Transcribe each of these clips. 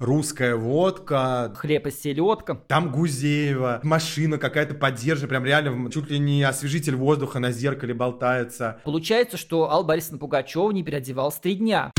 Русская водка. Хлеб и селедка. Там Гузеева. Машина какая-то поддержка. Прям реально чуть ли не освежитель воздуха на зеркале болтается. Получается, что Алла Борисовна Пугачева не переодевалась три дня.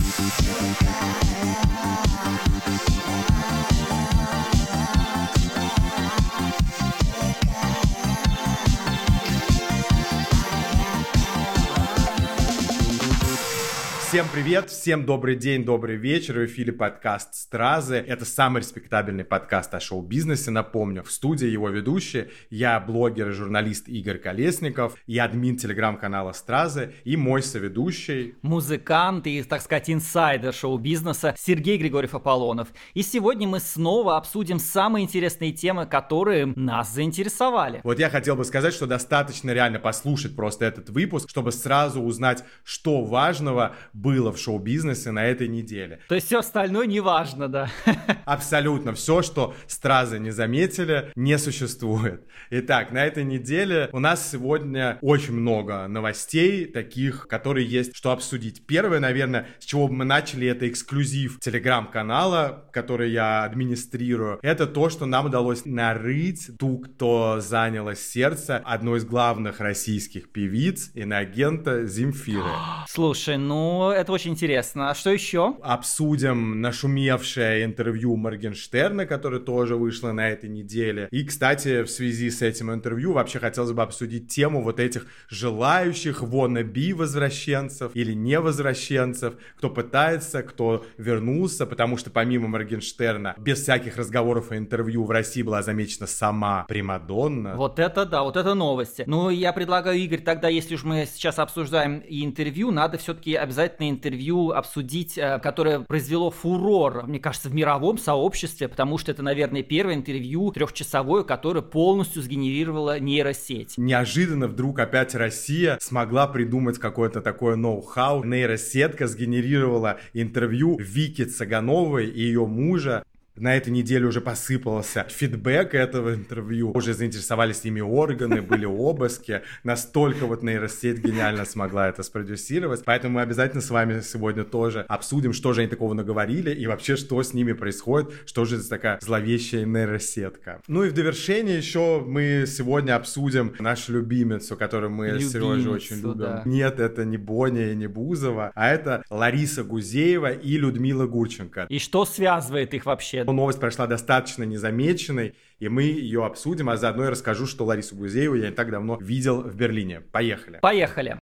Всем привет, всем добрый день, добрый вечер. В эфире подкаст «Стразы». Это самый респектабельный подкаст о шоу-бизнесе, напомню. В студии его ведущие. Я блогер и журналист Игорь Колесников, я админ телеграм-канала «Стразы» и мой соведущий... Музыкант и, так сказать, инсайдер шоу-бизнеса Сергей Григорьев Аполлонов. И сегодня мы снова обсудим самые интересные темы, которые нас заинтересовали. Вот я хотел бы сказать, что достаточно реально послушать просто этот выпуск, чтобы сразу узнать, что важного было в шоу-бизнесе на этой неделе. То есть все остальное не важно, да? Абсолютно. Все, что стразы не заметили, не существует. Итак, на этой неделе у нас сегодня очень много новостей, таких, которые есть, что обсудить. Первое, наверное, с чего мы начали, это эксклюзив телеграм-канала, который я администрирую. Это то, что нам удалось нарыть ту, кто заняла сердце одной из главных российских певиц, иноагента Земфиры. Слушай, ну это очень интересно. А что еще? Обсудим нашумевшее интервью Моргенштерна, которое тоже вышло на этой неделе. И, кстати, в связи с этим интервью вообще хотелось бы обсудить тему вот этих желающих wannabe возвращенцев или невозвращенцев, кто пытается, кто вернулся, потому что помимо Моргенштерна, без всяких разговоров и интервью в России была замечена сама Примадонна. Вот это да, вот это новости. Ну, я предлагаю, Игорь, тогда, если уж мы сейчас обсуждаем и интервью, надо все-таки обязательно интервью обсудить, э, которое произвело фурор, мне кажется, в мировом сообществе, потому что это, наверное, первое интервью трехчасовое, которое полностью сгенерировала нейросеть. Неожиданно вдруг опять Россия смогла придумать какое-то такое ноу-хау. Нейросетка сгенерировала интервью Вики Цагановой и ее мужа на этой неделе уже посыпался фидбэк этого интервью. Уже заинтересовались ими органы, были обыски. Настолько вот нейросеть гениально смогла это спродюсировать. Поэтому мы обязательно с вами сегодня тоже обсудим, что же они такого наговорили и вообще, что с ними происходит, что же это такая зловещая нейросетка. Ну и в довершение еще мы сегодня обсудим нашу любимицу, которую мы любимицу, с Сережей очень любим. Да. Нет, это не Боня и не Бузова, а это Лариса Гузеева и Людмила Гурченко. И что связывает их вообще? Новость прошла достаточно незамеченной, и мы ее обсудим, а заодно я расскажу, что Ларису Гузееву я не так давно видел в Берлине. Поехали. Поехали.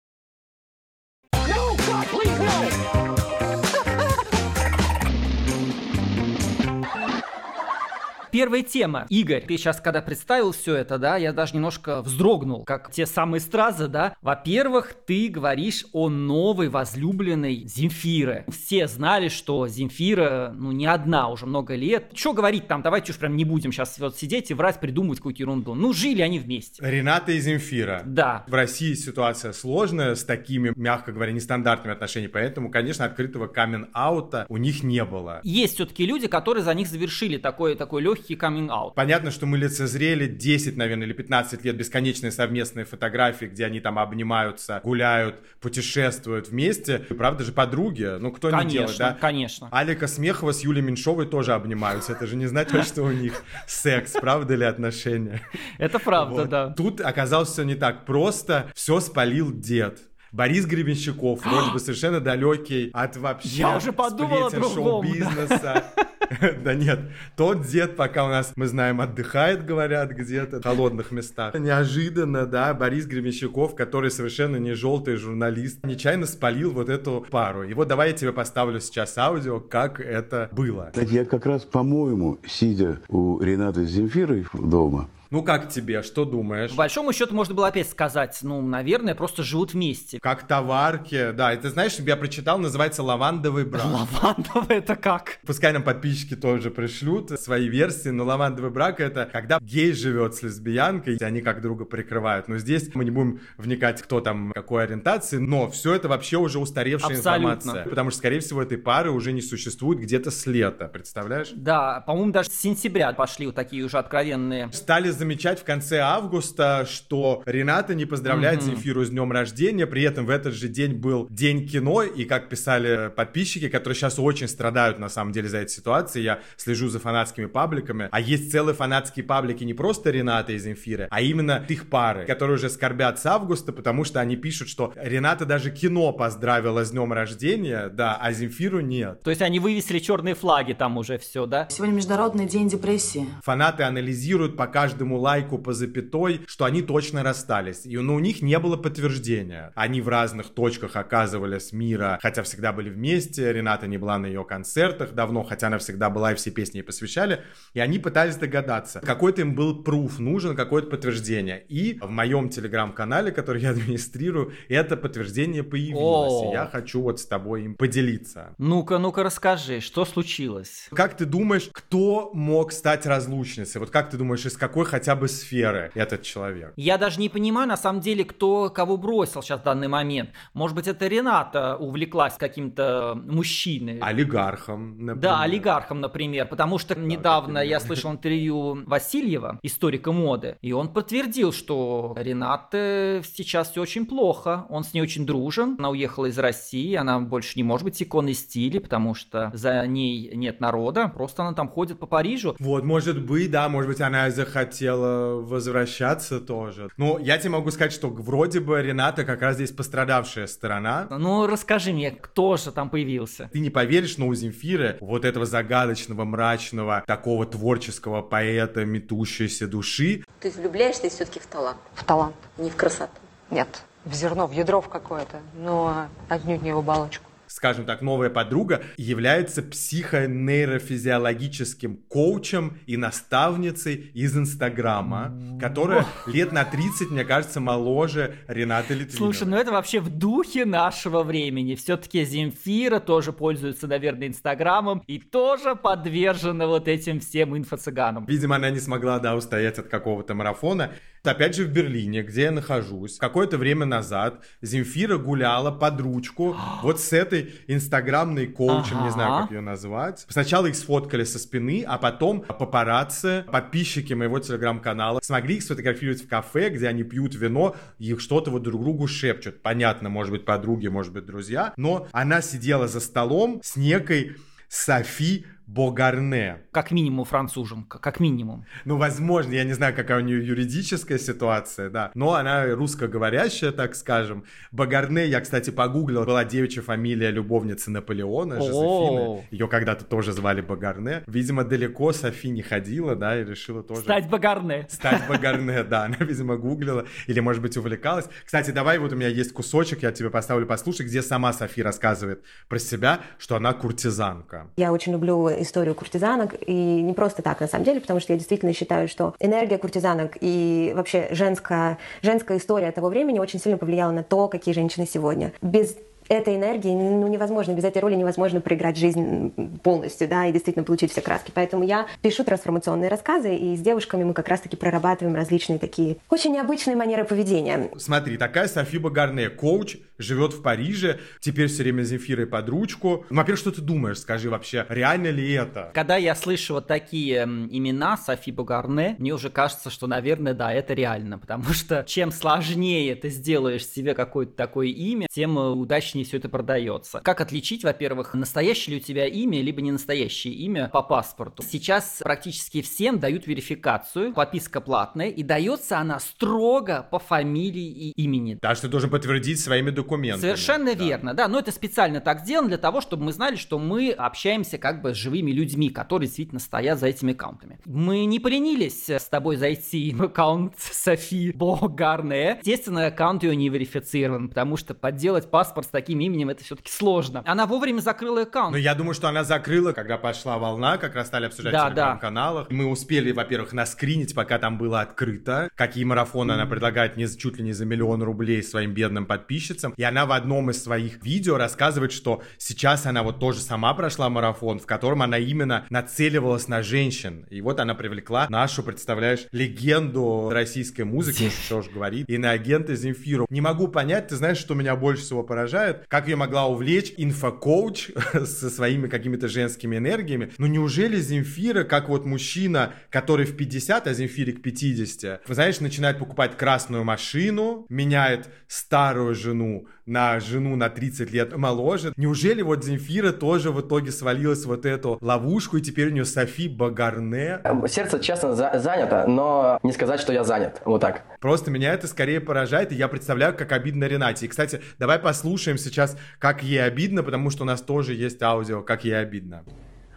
Первая тема. Игорь, ты сейчас, когда представил все это, да, я даже немножко вздрогнул, как те самые стразы, да. Во-первых, ты говоришь о новой возлюбленной Земфиры. Все знали, что Земфира, ну, не одна уже много лет. Что говорить там, давайте уж прям не будем сейчас вот сидеть и врать, придумывать какую-то ерунду. Ну, жили они вместе. Рената и Земфира. Да. В России ситуация сложная с такими, мягко говоря, нестандартными отношениями, поэтому, конечно, открытого камен-аута у них не было. Есть все-таки люди, которые за них завершили такой, такой легкий легкий каминг-аут. Понятно, что мы лицезрели 10, наверное, или 15 лет бесконечные совместные фотографии, где они там обнимаются, гуляют, путешествуют вместе. Правда же подруги? Ну, кто конечно, не делает, да? Конечно, Алика Смехова с Юлей Меньшовой тоже обнимаются. Это же не значит, что у них секс, правда ли отношения? Это правда, да. Тут оказалось все не так просто. Все спалил дед. Борис Гребенщиков, вроде бы совершенно далекий от вообще Я уже подумал о шоу-бизнеса. Да нет, тот дед пока у нас, мы знаем, отдыхает, говорят, где-то в холодных местах. Неожиданно, да, Борис Гремещаков, который совершенно не желтый журналист, нечаянно спалил вот эту пару. И вот давай я тебе поставлю сейчас аудио, как это было. Я как раз, по-моему, сидя у Ренаты Земфирой дома, ну как тебе, что думаешь? По большому счету можно было опять сказать, ну, наверное, просто живут вместе. Как товарки, да. И ты знаешь, я прочитал, называется «Лавандовый брак». Лавандовый это как? Пускай нам подписчики тоже пришлют свои версии, но лавандовый брак это когда гей живет с лесбиянкой, и они как друга прикрывают. Но здесь мы не будем вникать, кто там какой ориентации, но все это вообще уже устаревшая Абсолютно. информация. Потому что, скорее всего, этой пары уже не существует где-то с лета, представляешь? Да, по-моему, даже с сентября пошли вот такие уже откровенные. Стали замечать в конце августа, что Рената не поздравляет mm-hmm. Земфиру с днем рождения, при этом в этот же день был День кино, и как писали подписчики, которые сейчас очень страдают на самом деле за этой ситуацией, я слежу за фанатскими пабликами, а есть целые фанатские паблики не просто Рената и Земфиры, а именно их пары, которые уже скорбят с августа, потому что они пишут, что Рената даже кино поздравила с днем рождения, да, а Земфиру нет. То есть они вывесили черные флаги там уже все, да? Сегодня Международный день депрессии. Фанаты анализируют по каждому лайку по запятой, что они точно расстались. И ну, у них не было подтверждения. Они в разных точках оказывались мира, хотя всегда были вместе. Рената не была на ее концертах давно, хотя она всегда была и все песни ей посвящали. И они пытались догадаться. Какой-то им был пруф нужен, какое-то подтверждение. И в моем телеграм-канале, который я администрирую, это подтверждение появилось. И я хочу вот с тобой им поделиться. Ну-ка, ну-ка расскажи, что случилось? Как ты думаешь, кто мог стать разлучницей? Вот как ты думаешь, из какой хотя бы сферы этот человек? Я даже не понимаю, на самом деле, кто кого бросил сейчас в данный момент. Может быть, это Рената увлеклась каким-то мужчиной. Олигархом, например. Да, олигархом, например. Потому что да, недавно я слышал интервью Васильева, историка моды, и он подтвердил, что Рената сейчас все очень плохо. Он с ней очень дружен. Она уехала из России, она больше не может быть иконой стиля, потому что за ней нет народа. Просто она там ходит по Парижу. Вот, может быть, да, может быть, она захотела возвращаться тоже. Ну, я тебе могу сказать, что вроде бы Рената как раз здесь пострадавшая сторона. Ну, расскажи мне, кто же там появился? Ты не поверишь, но у Земфиры вот этого загадочного, мрачного, такого творческого поэта, метущейся души. Ты влюбляешься все-таки в талант? В талант. Не в красоту? Нет, в зерно, в ядро в какое-то, но отнюдь не в оболочку скажем так, новая подруга, является психонейрофизиологическим коучем и наставницей из Инстаграма, которая лет на 30, мне кажется, моложе Ренаты Литвиновой. Слушай, ну это вообще в духе нашего времени. Все-таки Земфира тоже пользуется, наверное, Инстаграмом и тоже подвержена вот этим всем инфо-цыганам. Видимо, она не смогла, да, устоять от какого-то марафона. Опять же в Берлине, где я нахожусь, какое-то время назад Земфира гуляла под ручку вот с этой инстаграмной коучем, ага. не знаю, как ее назвать. Сначала их сфоткали со спины, а потом папарацци, подписчики моего телеграм-канала, смогли их сфотографировать в кафе, где они пьют вино, и что-то вот друг другу шепчут. Понятно, может быть, подруги, может быть, друзья. Но она сидела за столом с некой Софи Богарне. Как минимум француженка, как минимум. Ну, возможно, я не знаю, какая у нее юридическая ситуация, да, но она русскоговорящая, так скажем. Богарне, я, кстати, погуглил, была девичья фамилия любовницы Наполеона, Жозефины. Ее когда-то тоже звали Богарне. Видимо, далеко Софи не ходила, да, и решила тоже... Стать Богарне. Стать Богарне, да, она, видимо, гуглила или, может быть, увлекалась. Кстати, давай, вот у меня есть кусочек, я тебе поставлю послушать, где сама Софи рассказывает про себя, что она куртизанка. Я очень люблю историю куртизанок, и не просто так, на самом деле, потому что я действительно считаю, что энергия куртизанок и вообще женская, женская история того времени очень сильно повлияла на то, какие женщины сегодня. Без этой энергии ну, невозможно, без этой роли невозможно проиграть жизнь полностью, да, и действительно получить все краски. Поэтому я пишу трансформационные рассказы, и с девушками мы как раз-таки прорабатываем различные такие очень необычные манеры поведения. Смотри, такая Софи Багарне, коуч, живет в Париже, теперь все время Земфирой под ручку. Ну, во-первых, что ты думаешь, скажи вообще, реально ли это? Когда я слышу вот такие имена Софи Багарне, мне уже кажется, что, наверное, да, это реально, потому что чем сложнее ты сделаешь себе какое-то такое имя, тем удачнее компании все это продается. Как отличить, во-первых, настоящее ли у тебя имя, либо не настоящее имя по паспорту? Сейчас практически всем дают верификацию, подписка платная, и дается она строго по фамилии и имени. Да, что ты должен подтвердить своими документами. Совершенно да. верно, да. Но это специально так сделано для того, чтобы мы знали, что мы общаемся как бы с живыми людьми, которые действительно стоят за этими аккаунтами. Мы не поленились с тобой зайти в аккаунт Софи Богарне. Естественно, аккаунт ее не верифицирован, потому что подделать паспорт с таким именем это все-таки сложно. Она вовремя закрыла аккаунт. Ну, я думаю, что она закрыла, когда пошла волна, как раз стали обсуждать да, в телеграм-каналах. Да. Мы успели, во-первых, наскринить, пока там было открыто, какие марафоны mm-hmm. она предлагает не, чуть ли не за миллион рублей своим бедным подписчицам. И она в одном из своих видео рассказывает, что сейчас она вот тоже сама прошла марафон, в котором она именно нацеливалась на женщин. И вот она привлекла нашу, представляешь, легенду российской музыки, что ж говорит, и на агента Земфиру. Не могу понять, ты знаешь, что меня больше всего поражает? как ее могла увлечь инфокоуч со своими какими-то женскими энергиями. Ну неужели Земфира, как вот мужчина, который в 50, а Земфире к 50, знаешь, начинает покупать красную машину, меняет старую жену на жену на 30 лет моложе. Неужели вот Земфира тоже в итоге свалилась в вот эту ловушку, и теперь у нее Софи Багарне? Сердце, честно, за- занято, но не сказать, что я занят. Вот так. Просто меня это скорее поражает, и я представляю, как обидно Ренате. И, кстати, давай послушаем сейчас, как ей обидно, потому что у нас тоже есть аудио, как ей обидно.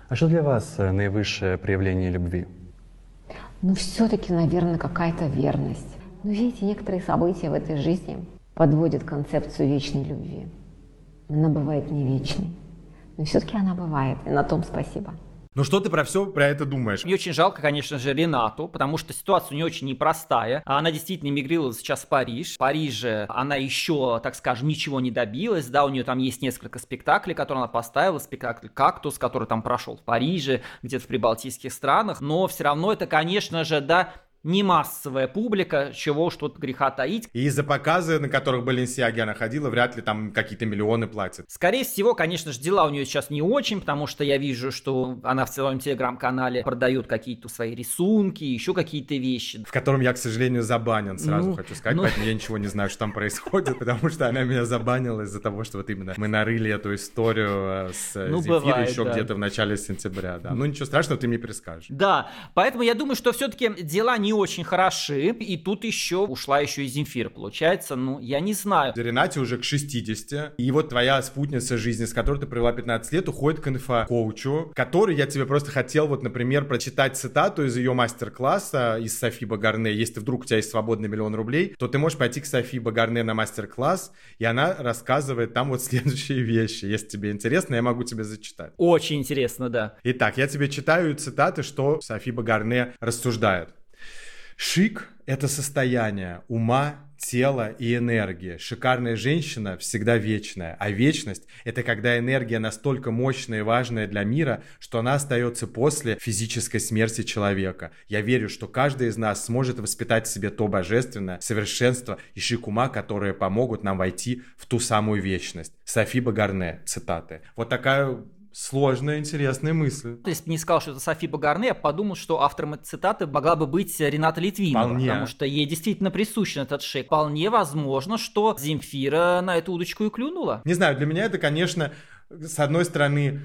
А что для вас э, наивысшее проявление любви? Ну, все-таки, наверное, какая-то верность. Но видите, некоторые события в этой жизни подводят концепцию вечной любви. Она бывает не вечной. Но все-таки она бывает, и на том спасибо. Ну что ты про все про это думаешь? Мне очень жалко, конечно же, Ренату, потому что ситуация у нее очень непростая. Она действительно эмигрировала сейчас в Париж. В Париже она еще, так скажем, ничего не добилась. Да, у нее там есть несколько спектаклей, которые она поставила. Спектакль «Кактус», который там прошел в Париже, где-то в прибалтийских странах. Но все равно это, конечно же, да, не массовая публика, чего тут греха таить. И из-за показы, на которых Баленсиаги она ходила, вряд ли там какие-то миллионы платят. Скорее всего, конечно же, дела у нее сейчас не очень, потому что я вижу, что она в своем телеграм-канале продает какие-то свои рисунки, еще какие-то вещи. В котором я, к сожалению, забанен, сразу Ну, хочу сказать, ну. поэтому я ничего не знаю, что там происходит, потому что она меня забанила из-за того, что вот именно мы нарыли эту историю э, с Ну, бывает, еще да. где-то в начале сентября, да. Ну ничего страшного, ты мне перескажешь. Да, поэтому я думаю, что все-таки дела не очень хороши, и тут еще ушла еще и Земфира, получается, ну, я не знаю. Ренате уже к 60, и вот твоя спутница жизни, с которой ты провела 15 лет, уходит к инфокоучу, который я тебе просто хотел, вот, например, прочитать цитату из ее мастер-класса из Софи Багарне. Если вдруг у тебя есть свободный миллион рублей, то ты можешь пойти к Софи Багарне на мастер-класс, и она рассказывает там вот следующие вещи. Если тебе интересно, я могу тебе зачитать. Очень интересно, да. Итак, я тебе читаю цитаты, что Софи Багарне рассуждает. Шик – это состояние ума, тела и энергии. Шикарная женщина всегда вечная, а вечность – это когда энергия настолько мощная и важная для мира, что она остается после физической смерти человека. Я верю, что каждый из нас сможет воспитать в себе то божественное совершенство и шик ума, которые помогут нам войти в ту самую вечность. Софи Багарне, цитаты. Вот такая сложная, интересная мысль. Если бы не сказал, что это Софи Багарне, я подумал, что автором этой цитаты могла бы быть Рената Литвинова, Вполне. потому что ей действительно присущен этот шейк. Вполне возможно, что Земфира на эту удочку и клюнула. Не знаю, для меня это, конечно, с одной стороны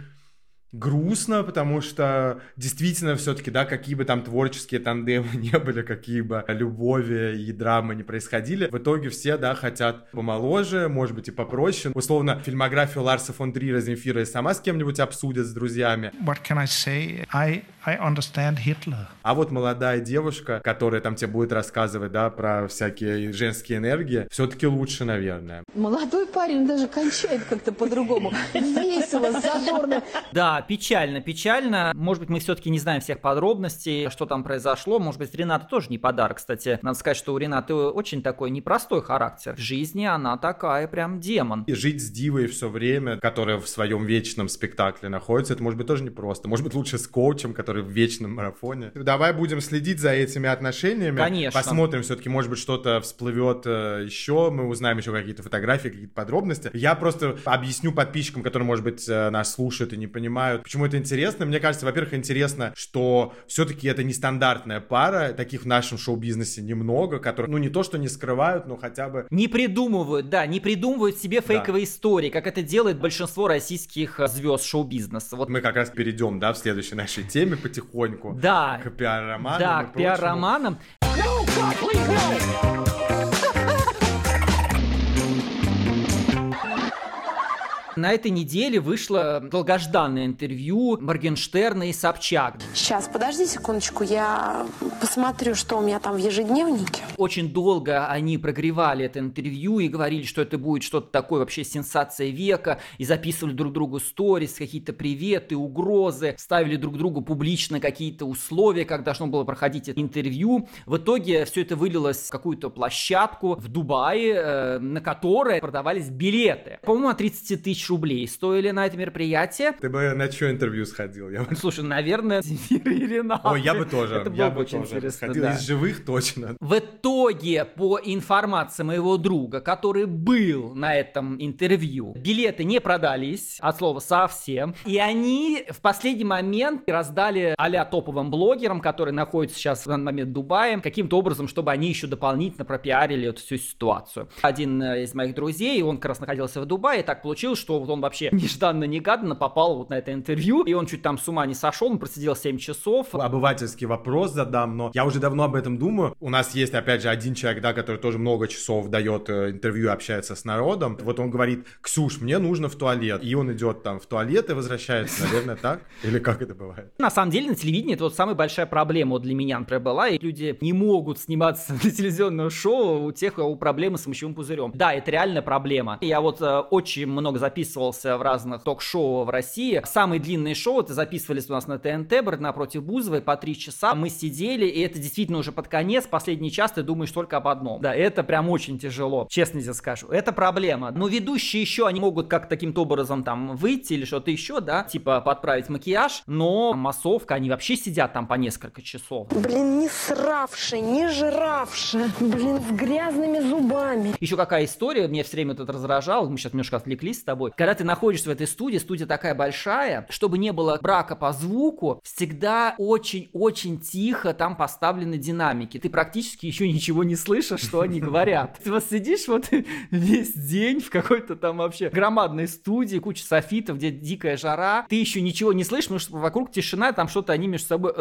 грустно, потому что действительно все-таки, да, какие бы там творческие тандемы не были, какие бы любови и драмы не происходили, в итоге все, да, хотят помоложе, может быть, и попроще. Условно, фильмографию Ларса фон Трира Земфира и сама с кем-нибудь обсудят с друзьями. What can I say? I, I understand Hitler. А вот молодая девушка, которая там тебе будет рассказывать, да, про всякие женские энергии, все-таки лучше, наверное. Молодой парень даже кончает как-то по-другому. Весело, задорно. Да, печально, печально. Может быть, мы все-таки не знаем всех подробностей, что там произошло. Может быть, Рената тоже не подарок. Кстати, надо сказать, что у Ренаты очень такой непростой характер. В жизни она такая прям демон. И жить с дивой все время, которая в своем вечном спектакле находится, это может быть тоже непросто. Может быть, лучше с коучем, который в вечном марафоне. Давай будем следить за этими отношениями. Конечно. Посмотрим, все-таки, может быть, что-то всплывет э, еще. Мы узнаем еще какие-то фотографии, какие-то подробности. Я просто объясню подписчикам, которые, может быть, э, нас слушают и не понимают, почему это интересно. Мне кажется, во-первых, интересно, что все-таки это нестандартная пара. Таких в нашем шоу-бизнесе немного, которые, ну, не то, что не скрывают, но хотя бы Не придумывают, да, не придумывают себе фейковые истории, как это делает большинство российских э, звезд шоу-бизнеса. Вот мы как раз перейдем, да, в следующей нашей теме потихоньку. Да. К пиар-романам. Да, к пиар-романам. На этой неделе вышло долгожданное интервью Моргенштерна и Собчак. Сейчас, подожди секундочку, я посмотрю, что у меня там в ежедневнике. Очень долго они прогревали это интервью и говорили, что это будет что-то такое вообще сенсация века, и записывали друг другу сторис, какие-то приветы, угрозы, ставили друг другу публично какие-то условия, как должно было проходить это интервью. В итоге все это вылилось в какую-то площадку в Дубае, э, на которой продавались билеты. По-моему, от 30 тысяч рублей стоили на это мероприятие. Ты бы на что интервью сходил? Я... Слушай, наверное, Земфира и Ренат. Ой, я бы тоже. Это я было бы очень тоже интересно, сходил. да. Из живых точно. В итоге, по информации моего друга, который был на этом интервью, билеты не продались, от слова совсем. И они в последний момент раздали а топовым блогерам, которые находятся сейчас в данный момент в Дубае, каким-то образом, чтобы они еще дополнительно пропиарили эту всю ситуацию. Один э, из моих друзей, он как раз находился в Дубае, и так получилось, что вот он вообще нежданно-негаданно попал вот на это интервью, и он чуть там с ума не сошел, он просидел 7 часов. Обывательский вопрос задам, но я уже давно об этом думаю. У нас есть, опять же, один человек, да, который тоже много часов дает э, интервью, общается с народом. Вот он говорит, Ксюш, мне нужно в туалет. И он идет там в туалет и возвращается, наверное, так? Или как это бывает? На самом деле на телевидении это вот самая большая проблема вот для меня, например, была, и люди не могут сниматься на телевизионное шоу у тех, у кого проблемы с мочевым пузырем. Да, это реальная проблема. Я вот э, очень много записывался в разных ток-шоу в России. Самые длинные шоу это записывались у нас на ТНТ, брат напротив Бузовой, по три часа. Мы сидели, и это действительно уже под конец, последний час ты думаешь только об одном. Да, это прям очень тяжело, честно тебе скажу. Это проблема. Но ведущие еще, они могут как таким-то образом там выйти или что-то еще, да, типа подправить макияж, но массовка, они вообще сидят там по несколько часов. Блин, не сравши, не жравши. Блин, с грязными зубами. Еще какая история, меня все время тут раздражало, мы сейчас немножко отвлеклись с тобой. Когда ты находишься в этой студии, студия такая большая, чтобы не было брака по звуку, всегда очень-очень тихо там поставлены динамики. Ты практически еще ничего не слышишь, что они говорят. Ты вот сидишь вот весь день в какой-то там вообще громадной студии, куча софитов, где дикая жара, ты еще ничего не слышишь, потому что вокруг тишина, там что-то они между собой...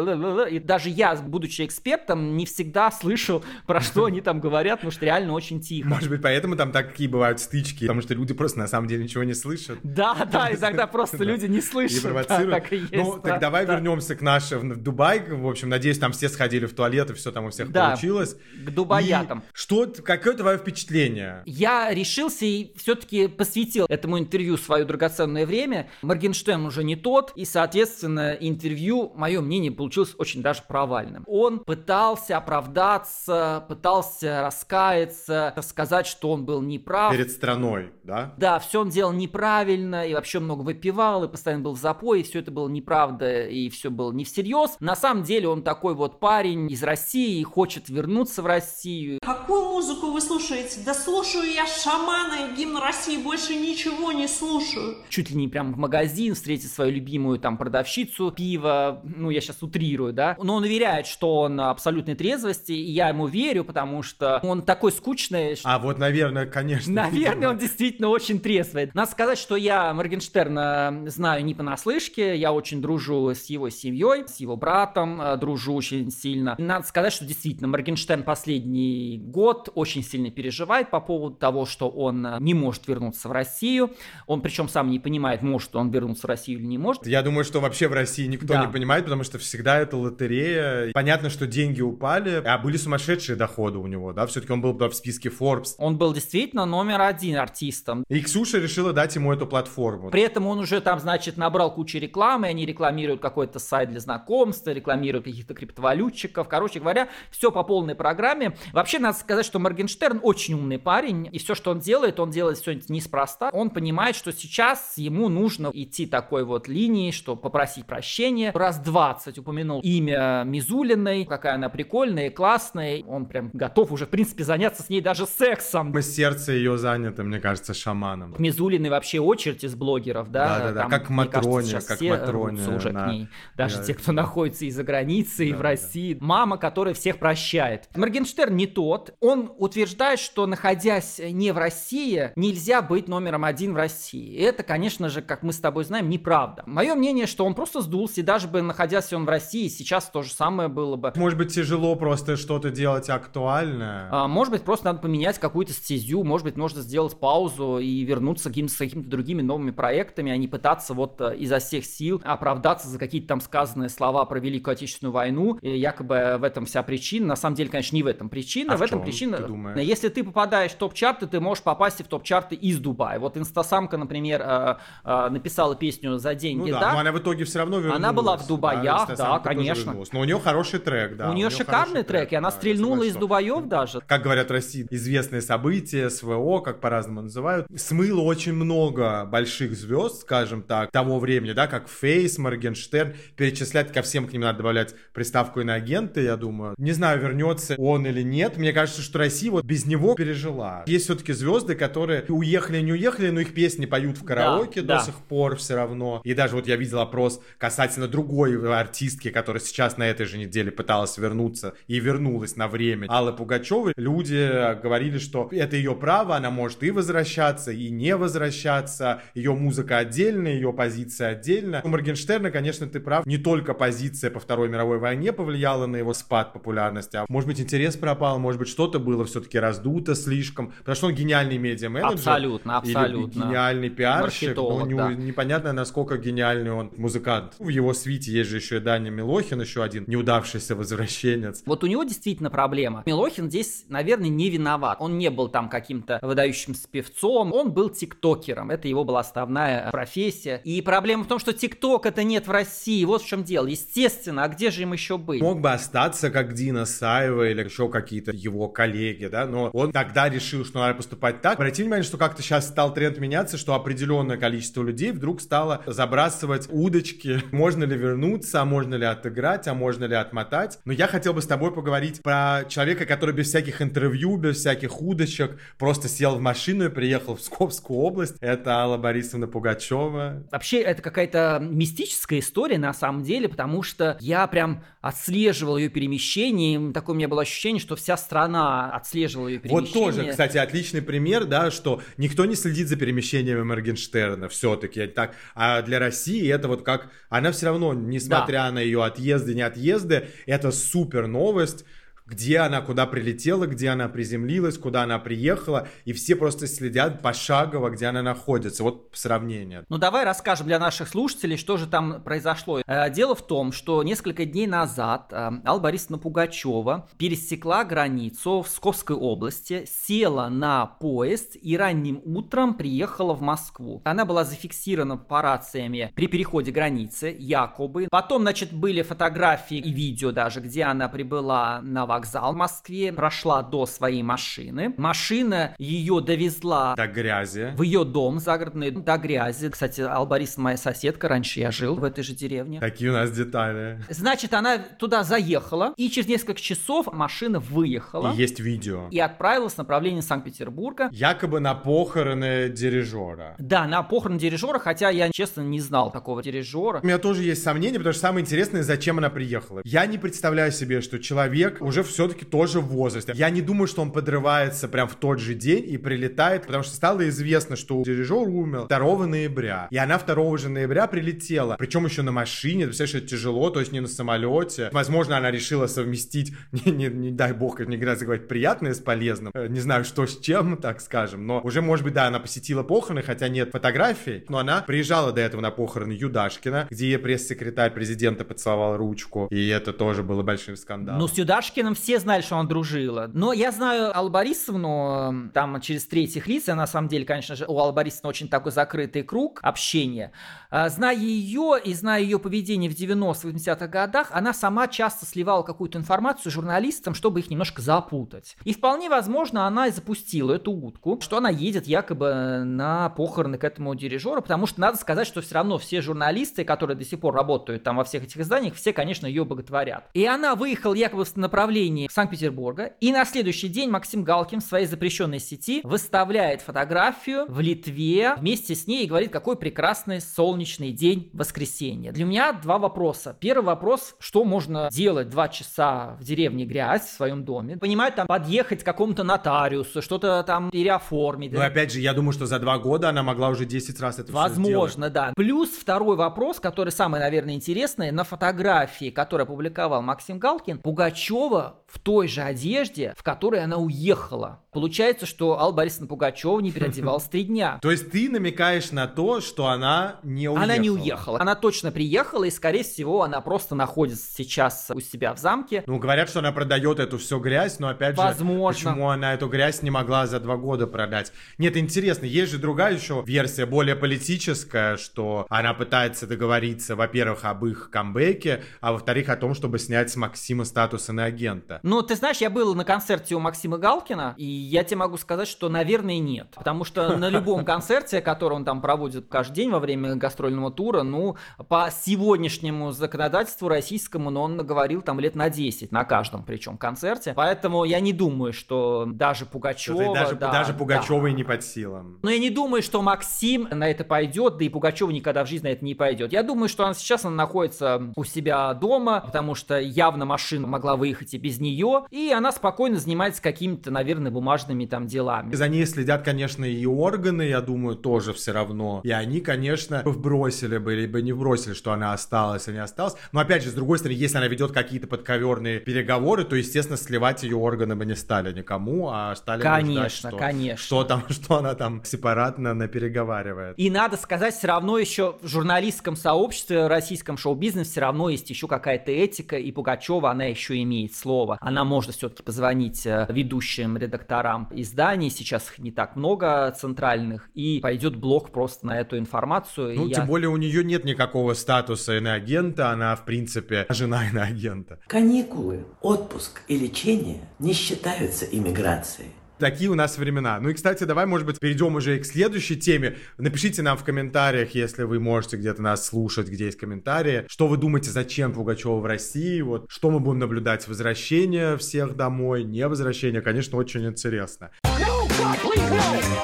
И даже я, будучи экспертом, не всегда слышу, про что они там говорят, потому что реально очень тихо. Может быть, поэтому там такие бывают стычки, потому что люди просто на самом деле ничего не слышат. Да, да, и тогда просто люди не слышат. И провоцируют. Ну, так давай да. вернемся к нашему в Дубай. В общем, надеюсь, там все сходили в туалет, и все там у всех получилось. к дубаятам. Что, какое твое впечатление? Я решился и все-таки посвятил этому интервью свое драгоценное время. Моргенштерн уже не тот, и, соответственно, интервью, мое мнение, получилось очень даже провальным. Он пытался оправдаться, пытался раскаяться, сказать, что он был неправ. Перед страной, да? Да, все он делал неправильно, и вообще много выпивал, и постоянно был в запое, и все это было неправда, и все было не всерьез. На самом деле он такой вот парень из России, хочет вернуться в Россию. Какую музыку вы слушаете? Да слушаю я шамана и гимн России, больше ничего не слушаю. Чуть ли не прям в магазин встретить свою любимую там продавщицу пива, ну я сейчас утрирую, да. Но он уверяет, что он абсолютной трезвости, и я ему верю, потому что он такой скучный, что А вот, наверное, конечно. Наверное, он действительно очень трезвый. Надо сказать, что я Моргенштерна знаю не понаслышке, я очень дружу с его семьей, с его братом, э, дружу очень сильно. Надо сказать, что действительно Моргенштерн последний год очень сильно переживает по поводу того, что он э, не может вернуться в Россию. Он причем сам не понимает, может он вернуться в Россию или не может. Я думаю, что вообще в России никто Да. не понимает, потому что всегда это лотерея. Понятно, что деньги упали, а были сумасшедшие доходы у него, да? Все-таки он был в списке Forbes. Он был действительно номер один артистом. И Ксюша решила дать ему эту платформу. При этом он уже там, значит, набрал кучу рекламы, они рекламируют какой-то сайт для знакомства, рекламируют каких-то криптовалютчиков. Короче говоря, все по полной программе. Вообще, надо сказать, что Моргенштерн очень умный парень, и все, что он делает, он делает все неспроста. Он понимает, что сейчас ему нужно идти такой вот линией, что попросить прощения. Раз 20 упомянул имя Мизулиной, какая она прикольная и классная. Он прям готов уже, в принципе, заняться с ней даже сексом. Сердце ее занято, мне кажется, шаманом. Мизулиной вообще очередь из блогеров, да? Да-да-да, как кажется, Матроне, сейчас как Матроне, уже да. к ней. Даже Я- те, кто находится и за границей, и в. России. Мама, которая всех прощает. Моргенштерн не тот. Он утверждает, что находясь не в России, нельзя быть номером один в России. И это, конечно же, как мы с тобой знаем, неправда. Мое мнение, что он просто сдулся, и даже бы находясь он в России, сейчас то же самое было бы. Может быть, тяжело просто что-то делать актуальное. А, может быть, просто надо поменять какую-то стезю, может быть, нужно сделать паузу и вернуться к каким-то, с какими-то другими новыми проектами, а не пытаться вот э, изо всех сил оправдаться за какие-то там сказанные слова про Великую Отечественную войну. И якобы в этом вся причина. На самом деле, конечно, не в этом причина. А в в этом чем, причина... ты думаешь? Если ты попадаешь в топ-чарты, ты можешь попасть и в топ-чарты из Дубая. Вот Инстасамка, например, э, э, написала песню «За деньги», Ну да, да? но она в итоге все равно вернулась. Она была в Дубаях, да, конечно. Но у нее хороший трек, да. у нее шикарный хороший трек, и она да, стрельнула из Дубаев даже. Как говорят в России, известные события, СВО, как по-разному называют, смыло очень много больших звезд, скажем так, того времени, да, как Фейс, Моргенштерн, перечислять ко всем к ним надо добавлять приставку иноагенты, я думаю. Не знаю, вернется он или нет. Мне кажется, что Россия вот без него пережила. Есть все-таки звезды, которые уехали, не уехали, но их песни поют в караоке Да, до да. сих пор все равно. И даже вот я видел опрос касательно другой артистки, которая сейчас на этой же неделе пыталась вернуться и вернулась на время. Аллы Пугачевой. Люди говорили, что это ее право, она может и возвращаться, и не возвращаться. Ее музыка отдельно, ее позиция отдельно. У Моргенштерна, конечно, ты прав, не только позиция по Второй мировой войне повлияла на его спад популярности, а может быть интерес пропал, может быть что-то было все-таки раздуто слишком, потому что он гениальный медиа-менеджер. Абсолютно, или абсолютно. гениальный пиарщик, но не- да. непонятно, насколько гениальный он музыкант. В его свите есть же еще и Даня Милохин, еще один неудавшийся возвращенец. Вот у него действительно проблема. Милохин здесь, наверное, не виноват. Он не был там каким-то выдающимся певцом, он был тиктокером. Это его была основная профессия. И проблема в том, что тикток это нет в России. Вот в чем дело. Естественно, а где же им еще быть? Мог бы остаться как Дина Саева или еще какие-то его коллеги, да, но он тогда решил, что надо поступать так. Обратите внимание, что как-то сейчас стал тренд меняться, что определенное количество людей вдруг стало забрасывать удочки. Можно ли вернуться, а можно ли отыграть, а можно ли отмотать. Но я хотел бы с тобой поговорить про человека, который без всяких интервью, без всяких удочек просто сел в машину и приехал в Псковскую область. Это Алла Борисовна Пугачева. Вообще, это какая-то мистическая история на самом деле, потому что я прям отслеживал ее перемещение. и Такое у меня было ощущение, что вся страна отслеживала ее перемещение. Вот тоже, кстати, отличный пример, да, что никто не следит за перемещениями Моргенштерна все-таки. Так, а для России это вот как... Она все равно, несмотря на ее отъезды, не отъезды, это супер новость, где она, куда прилетела, где она приземлилась, куда она приехала, и все просто следят пошагово, где она находится. Вот сравнение. Ну давай расскажем для наших слушателей, что же там произошло. Э, Дело в том, что несколько дней назад э, Алла Борисовна Пугачева пересекла границу в Псковской области, села на поезд и ранним утром приехала в Москву. Она была зафиксирована папарацциями при переходе границы, якобы. Потом, значит, были фотографии и видео даже, где она прибыла на вокзал в Москве, прошла до своей машины. Машина ее довезла До грязи. в ее дом загородный, до грязи. Кстати, Борисовна моя соседка, раньше я жил в этой же деревне. Такие у нас детали. Значит, она туда заехала, и через несколько часов машина выехала И есть видео. и отправилась в направлении Санкт-Петербурга. Якобы на похороны дирижера. Да, на похорон дирижера, хотя я, честно, не знал такого дирижера. У меня тоже есть сомнения, потому что самое интересное, зачем она приехала. Я не представляю себе, что человек уже все-таки тоже в возрасте. Я не думаю, что он подрывается прям в тот же день и прилетает, потому что стало известно, что дирижер умер 2 ноября. И она 2 же ноября прилетела. Причем еще на машине. Ты представляешь, это тяжело, то есть не на самолете. Возможно, она решила совместить, не, не, не дай бог, не грязно говорить, приятное с полезным. Э, Не знаю, что с чем, так скажем. Но уже, может быть, да, она посетила похороны, хотя нет фотографий. Но она приезжала до этого на похороны Юдашкина, где пресс-секретарь президента поцеловал ручку. И это тоже было большим скандалом. Ну, с Юдашкиным все знали, что она дружила. Но я знаю Аллу Борисовну, э, там, через третьих лиц, и на самом деле, конечно же, у Аллы Борисовны очень такой закрытый круг общения. А, Зная ее и зная ее поведение в 90-80-х годах, она сама часто сливала какую-то информацию журналистам, чтобы их немножко запутать. И вполне возможно, она и запустила эту утку, что она едет якобы на похороны к этому дирижеру, потому что надо сказать, что все равно все журналисты, которые до сих пор работают там во всех этих изданиях, все, конечно, ее боготворят. И она выехала якобы в направлении Санкт-Петербурга, и на следующий день Максим Галкин в своей запрещенной сети выставляет фотографию в Литве вместе с ней и говорит, какой прекрасный солнечный день воскресенья. Для меня два вопроса. Первый вопрос, что можно делать два часа в деревне грязь в своем доме? Понимаю, там подъехать к какому-то нотариусу, что-то там переоформить. Ну, опять же, я думаю, что за два года она могла уже 10 раз это. Возможно, да. Плюс второй вопрос, который самый, наверное, интересный. На фотографии, которую опубликовал Максим Галкин, Пугачева 了 в той же одежде, в которой она уехала. Получается, что Алла Борисовна Пугачева не переодевалась три дня. То есть ты намекаешь на то, что она не уехала? Она не уехала. Она точно приехала, и, скорее всего, она просто находится сейчас у себя в замке. Ну, говорят, что она продает эту всю грязь, но опять же, Возможно. почему она эту грязь не могла за два года продать? Нет, интересно, есть же другая еще версия, более политическая, что она пытается договориться, во-первых, об их камбэке, а во-вторых, о том, чтобы снять с Максима статус иноагента. Ну, ты знаешь, я был на концерте у Максима Галкина, и я тебе могу сказать, что, наверное, нет. Потому что на любом концерте, который он там проводит каждый день во время гастрольного тура, ну, по сегодняшнему законодательству российскому, но он говорил там лет на 10 на каждом причем концерте. Поэтому я не думаю, что даже Пугачева... Даже, да, даже Пугачева да. и не под силам. Но я не думаю, что Максим на это пойдет, да и Пугачева никогда в жизни на это не пойдет. Я думаю, что она сейчас она находится у себя дома, потому что явно машина могла выехать и без нее, и она спокойно занимается какими-то, наверное, бумажными там делами. За ней следят, конечно, и органы, я думаю, тоже все равно. И они, конечно, вбросили бы, либо не вбросили, что она осталась, а не осталась. Но опять же, с другой стороны, если она ведет какие-то подковерные переговоры, то, естественно, сливать ее органы бы не стали никому, а стали конечно, ждать, что, конечно. что там, что она там сепаратно напереговаривает. И надо сказать, все равно еще в журналистском сообществе, российском шоу-бизнесе все равно есть еще какая-то этика, и Пугачева, она еще имеет слово. Она может все-таки позвонить э, ведущим редакторам изданий, сейчас их не так много центральных, и пойдет блог просто на эту информацию. Ну, тем я... более у нее нет никакого статуса иноагента, она, в принципе, жена иноагента. Каникулы, отпуск и лечение не считаются иммиграцией. Такие у нас времена. Ну и, кстати, давай, может быть, перейдем уже к следующей теме. Напишите нам в комментариях, если вы можете где-то нас слушать, где есть комментарии. Что вы думаете, зачем Пугачева в России? Вот что мы будем наблюдать? Возвращение всех домой? Не возвращение? Конечно, очень интересно. No, God, please,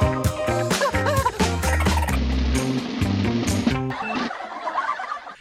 no!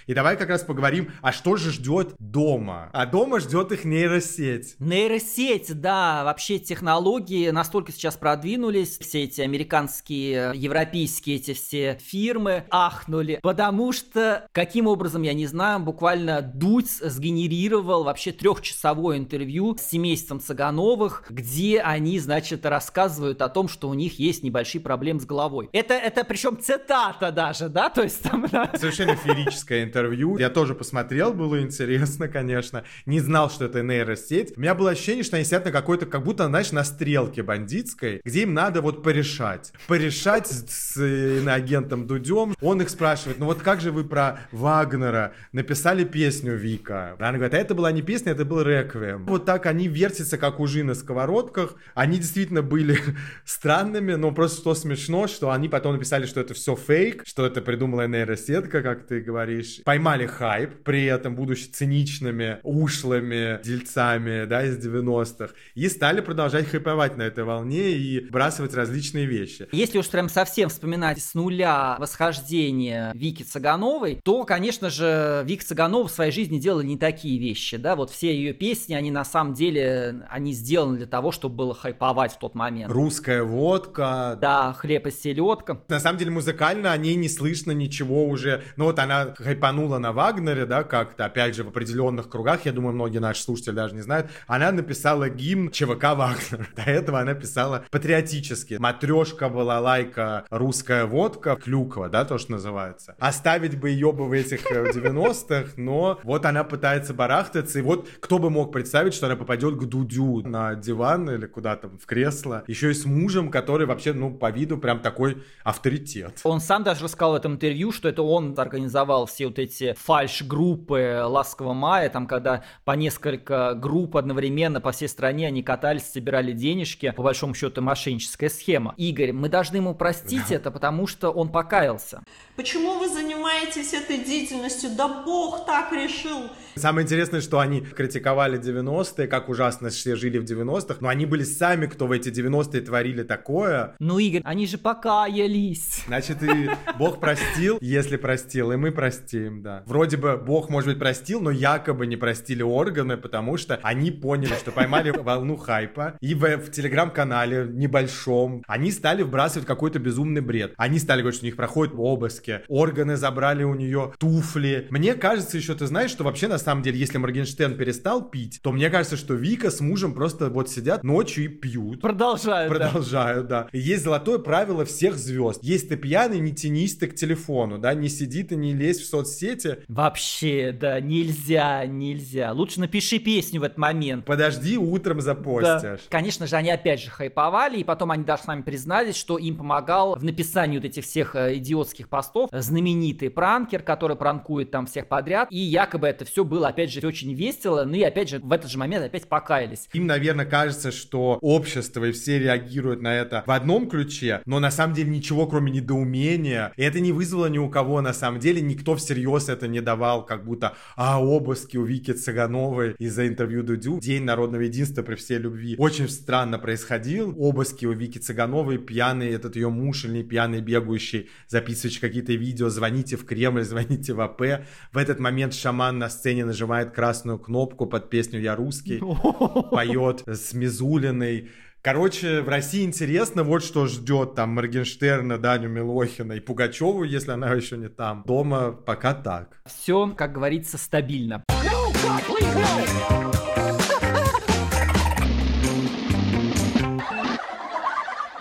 И давай как раз поговорим, а что же ждет дома? А дома ждет их нейросеть. Нейросеть, да, вообще технологии настолько сейчас продвинулись, все эти американские, европейские эти все фирмы ахнули, потому что, каким образом, я не знаю, буквально Дудь сгенерировал вообще трехчасовое интервью с семейством Цыгановых, где они, значит, рассказывают о том, что у них есть небольшие проблемы с головой. Это, это причем цитата даже, да, то есть там... Совершенно феерическое интервью интервью. Я тоже посмотрел, было интересно, конечно. Не знал, что это нейросеть. У меня было ощущение, что они сидят на какой-то, как будто, знаешь, на стрелке бандитской, где им надо вот порешать. Порешать с, с иноагентом Дудем. Он их спрашивает, ну вот как же вы про Вагнера написали песню Вика? Она говорит, а это была не песня, это был реквием. Вот так они вертятся, как ужи на сковородках. Они действительно были странными, но просто что смешно, что они потом написали, что это все фейк, что это придумала нейросетка, как ты говоришь поймали хайп, при этом будучи циничными, ушлыми дельцами, да, из 90-х, и стали продолжать хайповать на этой волне и бросать различные вещи. Если уж прям совсем вспоминать с нуля восхождение Вики Цыгановой, то, конечно же, Вика Цыганова в своей жизни делала не такие вещи, да, вот все ее песни, они на самом деле, они сделаны для того, чтобы было хайповать в тот момент. Русская водка. Да, хлеб и селедка. На самом деле музыкально о ней не слышно ничего уже, ну вот она хайпанула хайпанула на Вагнере, да, как-то, опять же, в определенных кругах, я думаю, многие наши слушатели даже не знают, она написала гимн ЧВК Вагнер. До этого она писала патриотически. Матрешка, была лайка, русская водка, клюква, да, то, что называется. Оставить бы ее бы в этих 90-х, э, но вот она пытается барахтаться, и вот кто бы мог представить, что она попадет к Дудю на диван или куда-то в кресло, еще и с мужем, который вообще, ну, по виду прям такой авторитет. Он сам даже рассказал в этом интервью, что это он организовал все вот эти фальш-группы Ласкового мая, там, когда по несколько групп одновременно по всей стране они катались, собирали денежки, по большому счету мошенническая схема. Игорь, мы должны ему простить это, потому что он покаялся. Почему вы занимаетесь этой деятельностью? Да бог так решил. Самое интересное, что они критиковали 90-е, как ужасно все жили в 90-х, но они были сами, кто в эти 90-е творили такое. Ну, Игорь, они же покаялись. Значит, и Бог простил, если простил, и мы простим, да. Вроде бы Бог, может быть, простил, но якобы не простили органы, потому что они поняли, что поймали волну хайпа, и в, в телеграм-канале небольшом они стали вбрасывать какой-то безумный бред. Они стали говорить, что у них проходят обыски, органы забрали у нее туфли. Мне кажется еще, ты знаешь, что вообще на самом деле, если Моргенштерн перестал пить, то мне кажется, что Вика с мужем просто вот сидят ночью и пьют. Продолжают. Продолжают, да. да. есть золотое правило всех звезд. Если ты пьяный, не тянись ты к телефону, да, не сиди ты, не лезь в соцсети. Вообще, да, нельзя, нельзя. Лучше напиши песню в этот момент. Подожди, утром запостишь. Да. Конечно же, они опять же хайповали, и потом они даже с нами признались, что им помогал в написании вот этих всех э, идиотских постов знаменитый пранкер, который пранкует там всех подряд, и якобы это все было, опять же, очень весело, ну и опять же, в этот же момент опять покаялись. Им, наверное, кажется, что общество и все реагируют на это в одном ключе, но на самом деле ничего, кроме недоумения, и это не вызвало ни у кого, на самом деле, никто всерьез это не давал, как будто, а, обыски у Вики Цыгановой из-за интервью Дудю, День народного единства при всей любви. Очень странно происходил, обыски у Вики Цыгановой, пьяный этот ее муж или не пьяный бегающий, записывающий какие-то видео, звоните в Кремль, звоните в АП. В этот момент шаман на сцене нажимает красную кнопку под песню «Я русский», поет с Мизулиной, Короче, в России интересно, вот что ждет там Моргенштерна, Даню Милохина и Пугачеву, если она еще не там. Дома пока так. Все, как говорится, стабильно.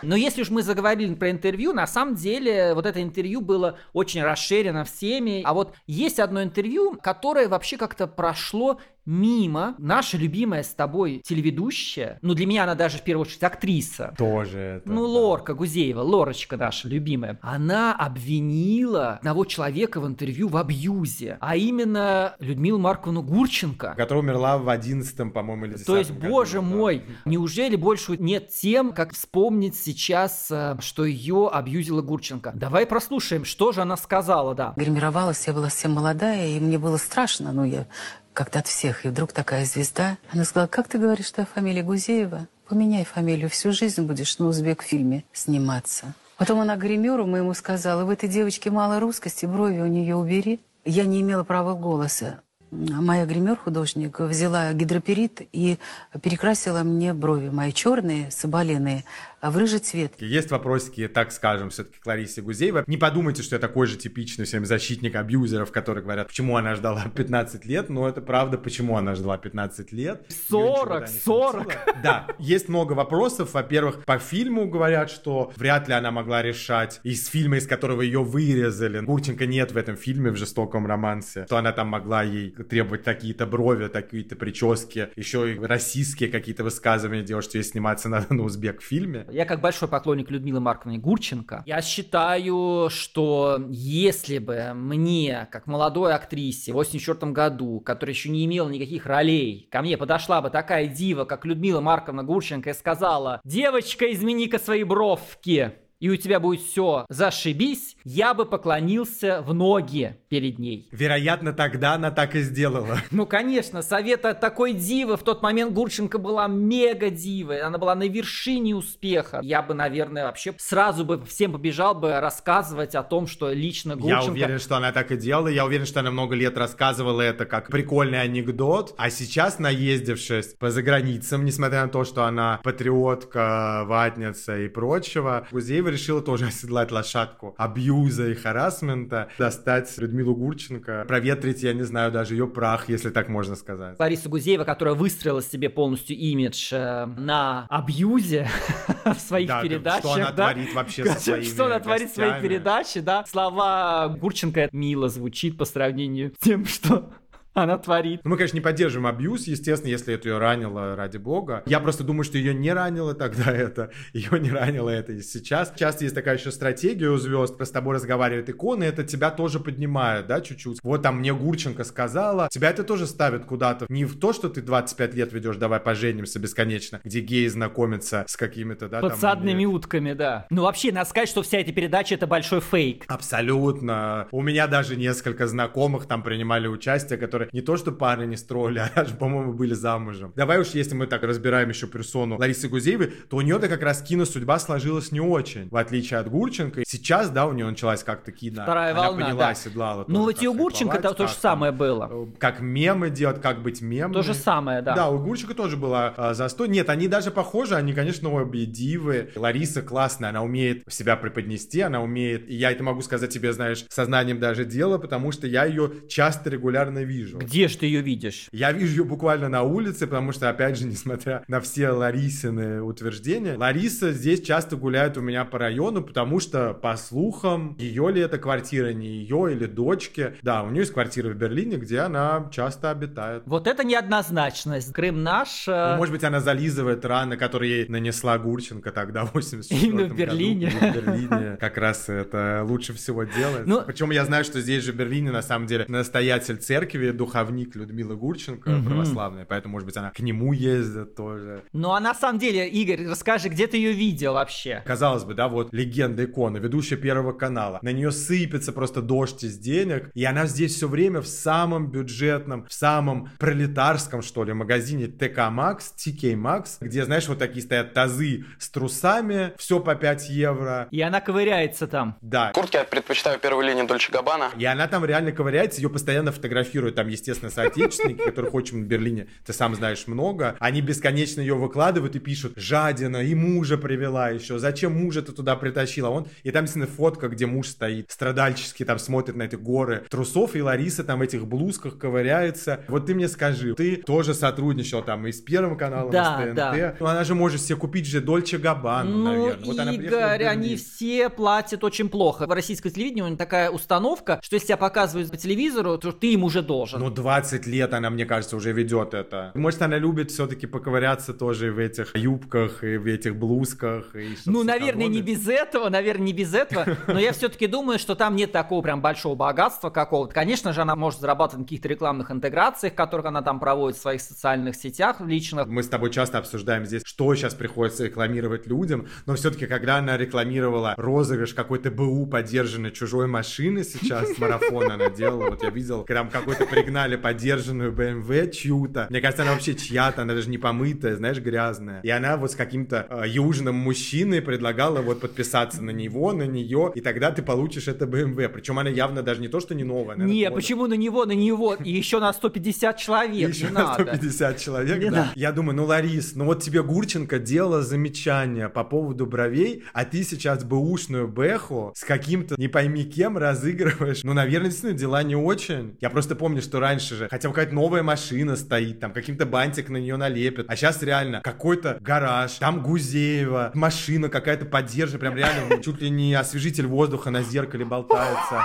Но если уж мы заговорили про интервью, на самом деле вот это интервью было очень расширено всеми. А вот есть одно интервью, которое вообще как-то прошло мимо наша любимая с тобой телеведущая, ну для меня она даже в первую очередь актриса. Тоже это. Ну Лорка Гузеева, Лорочка наша любимая. Она обвинила одного человека в интервью в абьюзе, а именно Людмилу Марковну Гурченко. Которая умерла в одиннадцатом, по-моему, или То есть, году, боже да. мой, неужели больше нет тем, как вспомнить сейчас, э, что ее абьюзила Гурченко? Давай прослушаем, что же она сказала, да. Гримировалась, я была совсем молодая, и мне было страшно, ну я как-то от всех. И вдруг такая звезда. Она сказала, как ты говоришь, что фамилия Гузеева? Поменяй фамилию, всю жизнь будешь на узбек-фильме сниматься. Потом она гримеру моему сказала, в этой девочке мало русскости, брови у нее убери. Я не имела права голоса. Моя гример-художник взяла гидроперит и перекрасила мне брови, мои черные, соболенные, в рыжий цвет. Есть вопросики, так скажем, все-таки к Ларисе Гузеевой. Не подумайте, что я такой же типичный всем защитник абьюзеров, которые говорят, почему она ждала 15 лет, но это правда, почему она ждала 15 лет. 40, 40. Да, есть много вопросов. Во-первых, по фильму говорят, что вряд ли она могла решать из фильма, из которого ее вырезали. Гурченко нет в этом фильме, в жестоком романсе, что она там могла ей требовать такие-то брови, такие-то прически, еще и российские какие-то высказывания делать, что ей сниматься надо на узбек фильме. Я как большой поклонник Людмилы Марковны Гурченко, я считаю, что если бы мне, как молодой актрисе в 84 году, которая еще не имела никаких ролей, ко мне подошла бы такая дива, как Людмила Марковна Гурченко и сказала, девочка, измени-ка свои бровки, и у тебя будет все зашибись, я бы поклонился в ноги перед ней. Вероятно, тогда она так и сделала. Ну, конечно, совета такой дивы. В тот момент Гурченко была мега дивой. Она была на вершине успеха. Я бы, наверное, вообще сразу бы всем побежал бы рассказывать о том, что лично Гурченко... Я уверен, что она так и делала. Я уверен, что она много лет рассказывала это как прикольный анекдот. А сейчас, наездившись по заграницам, несмотря на то, что она патриотка, ватница и прочего, Гузеева решила тоже оседлать лошадку абьюза и харасмента, достать Людмилу Гурченко, проветрить, я не знаю, даже ее прах, если так можно сказать. Лариса Гузеева, которая выстроила себе полностью имидж э, на абьюзе в своих да, передачах. Что она да? творит вообще со своими Что она творит в своих передачах, да. Слова Гурченко мило звучит по сравнению с тем, что она творит. Ну, мы, конечно, не поддерживаем абьюз, естественно, если это ее ранило, ради бога. Я просто думаю, что ее не ранило тогда это, ее не ранило это и сейчас. Часто есть такая еще стратегия у звезд, с тобой разговаривают иконы, это тебя тоже поднимает, да, чуть-чуть. Вот там мне Гурченко сказала, тебя это тоже ставит куда-то. Не в то, что ты 25 лет ведешь, давай поженимся бесконечно, где геи знакомятся с какими-то, да, Подсадными там, утками, да. Ну, вообще, надо сказать, что вся эта передача это большой фейк. Абсолютно. У меня даже несколько знакомых там принимали участие, которые которые не то что пары не строили, а даже, по-моему, были замужем. Давай уж, если мы так разбираем еще персону Ларисы Гузеевой, то у нее-то как раз кино-судьба сложилась не очень, в отличие от Гурченко. Сейчас, да, у нее началась как-то кино. Вторая Она волна, поняла, да. седлала. Ну вот и у Гурченко то, то же самое было. Э, как мемы делать, как быть мемом. То же самое, да. Да, у Гурченко тоже было а, застой. Нет, они даже похожи, они, конечно, обе дивы. Лариса классная, она умеет себя преподнести, она умеет, и я это могу сказать тебе, знаешь, сознанием даже дела, потому что я ее часто регулярно вижу. Вижу. Где же ты ее видишь? Я вижу ее буквально на улице, потому что, опять же, несмотря на все Ларисины утверждения, Лариса здесь часто гуляет у меня по району, потому что, по слухам, ее ли это квартира, не ее или дочки. Да, у нее есть квартира в Берлине, где она часто обитает. Вот это неоднозначность. Крым наш. Ну, э, может быть, она зализывает раны, которые ей нанесла Гурченко тогда в 84 Именно в Берлине. Году. В Берлине как раз это лучше всего делает. Ну- Причем я знаю, что здесь же в Берлине на самом деле настоятель церкви, духовник Людмила Гурченко, Мгм. православная, поэтому, может быть, она к нему ездит тоже. Ну а на самом деле, Игорь, расскажи, где ты ее видел вообще? Казалось бы, да, вот легенда икона, ведущая Первого канала. На нее сыпется просто дождь из денег, и она здесь все время в самом бюджетном, в самом пролетарском, что ли, магазине ТК Макс, TK Макс, где, знаешь, вот такие стоят тазы с трусами, все по 5 евро. И она ковыряется там. Да. Куртки я предпочитаю первой линии Дольче Габбана. И она там реально ковыряется, ее постоянно фотографируют, там, естественно, соотечественники, которых очень в Берлине, ты сам знаешь, много. Они бесконечно ее выкладывают и пишут, жадина, и мужа привела еще, зачем мужа ты туда притащила? Он... И там, действительно, фотка, где муж стоит, страдальчески там смотрит на эти горы трусов, и Лариса там в этих блузках ковыряется. Вот ты мне скажи, ты тоже сотрудничал там и с Первым каналом, Да, и с ТНТ. да. Ну, она же может себе купить же Дольче Габбану, Ну, наверное. Вот Игорь, они все платят очень плохо. В российском телевидении у них такая установка, что если тебя показывают по телевизору, то ты им уже должен. Ну, 20 лет она, мне кажется, уже ведет это. Может, она любит все-таки поковыряться тоже в этих юбках и в этих блузках. И Ну, наверное, не без этого, наверное, не без этого, но я все-таки думаю, что там нет такого прям большого богатства какого-то. Конечно же, она может зарабатывать на каких-то рекламных интеграциях, которых она там проводит в своих социальных сетях личных. Мы с тобой часто обсуждаем здесь, что сейчас приходится рекламировать людям, но все-таки, когда она рекламировала розыгрыш какой-то БУ подержанной чужой машины сейчас, марафон она делала, вот я видел, там какой-то пригнали подержанную BMW чью-то, мне кажется, она вообще чья-то, она даже не помытая, знаешь, грязная, и она вот с каким-то э, южным мужчиной предлагала вот подписаться на него, на нее, и тогда ты получишь это BMW, причем она явно даже не то, что не новая, наверное, Не, года. почему на него, на него, и еще на 150 человек, Еще не на надо. 150 человек, Не да. надо. Я думаю, ну, Ларис, ну вот тебе Гурченко делала замечание по поводу бровей, а ты сейчас бэушную бэху с каким-то не пойми кем разыгрываешь. Ну, наверное, действительно, дела не очень. Я просто помню, что раньше же хотя бы какая-то новая машина стоит, там каким-то бантик на нее налепят. А сейчас реально какой-то гараж, там Гузеева, машина какая-то поддержка, прям реально чуть ли не освежитель воздуха на зеркале болтается.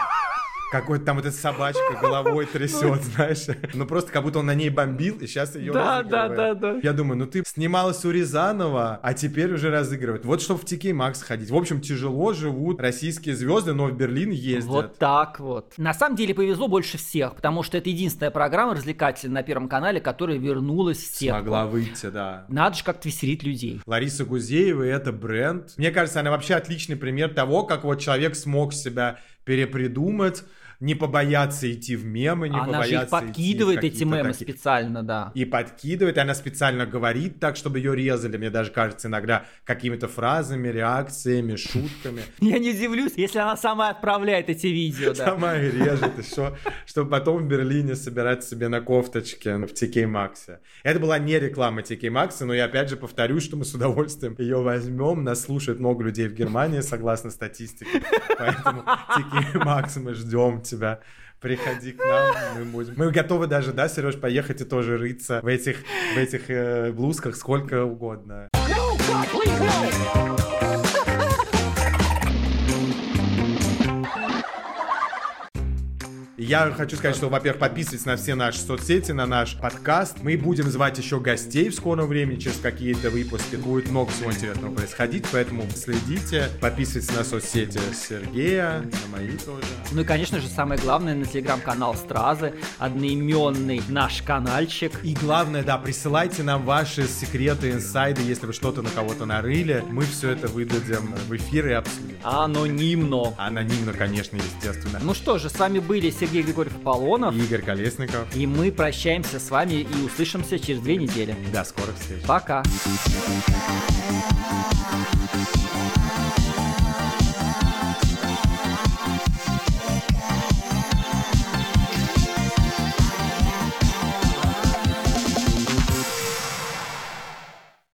Какой-то там вот эта собачка головой трясет, знаешь. Ну просто как будто он на ней бомбил, и сейчас ее Да, да, да, да. Я думаю, ну ты снималась у Рязанова, а теперь уже разыгрывает. Вот чтобы в TK Макс ходить. В общем, тяжело живут российские звезды, но в Берлин ездят. Вот так вот. На самом деле повезло больше всех, потому что это единственная программа развлекательная на Первом канале, которая вернулась в сетку. Смогла выйти, да. Надо же как-то веселить людей. Лариса Гузеева, это бренд. Мне кажется, она вообще отличный пример того, как вот человек смог себя перепридумать, не побояться идти в мемы, не Она же побояться их подкидывает, идти эти мемы, такие- специально, да. И подкидывает, и она специально говорит так, чтобы ее резали, мне даже кажется, иногда какими-то фразами, реакциями, шутками. Я не удивлюсь, если она сама отправляет эти видео, да. Сама и режет, и что, чтобы потом в Берлине собирать себе на кофточке в TK Максе. Это была не реклама TK Макса, но я опять же повторюсь, что мы с удовольствием ее возьмем. Нас слушает много людей в Германии, согласно статистике. Поэтому TK Макс, мы ждем тебя. Приходи к нам, мы будем. Мы готовы даже, да, Сереж, поехать и тоже рыться в этих, в этих э, блузках сколько угодно. Я хочу сказать, что, во-первых, подписывайтесь на все наши соцсети, на наш подкаст. Мы будем звать еще гостей в скором времени, через какие-то выпуски. Будет много всего интересного происходить, поэтому следите. Подписывайтесь на соцсети Сергея, на мои тоже. Ну и, конечно же, самое главное, на телеграм-канал Стразы, одноименный наш каналчик. И главное, да, присылайте нам ваши секреты, инсайды, если вы что-то на кого-то нарыли. Мы все это выдадим в эфир и обсудим. Анонимно. Анонимно, конечно, естественно. Ну что же, с вами были Сергей Григорьев Аполлонов. Игорь Колесников. И мы прощаемся с вами и услышимся через две недели. До скорых встреч. Пока. Thank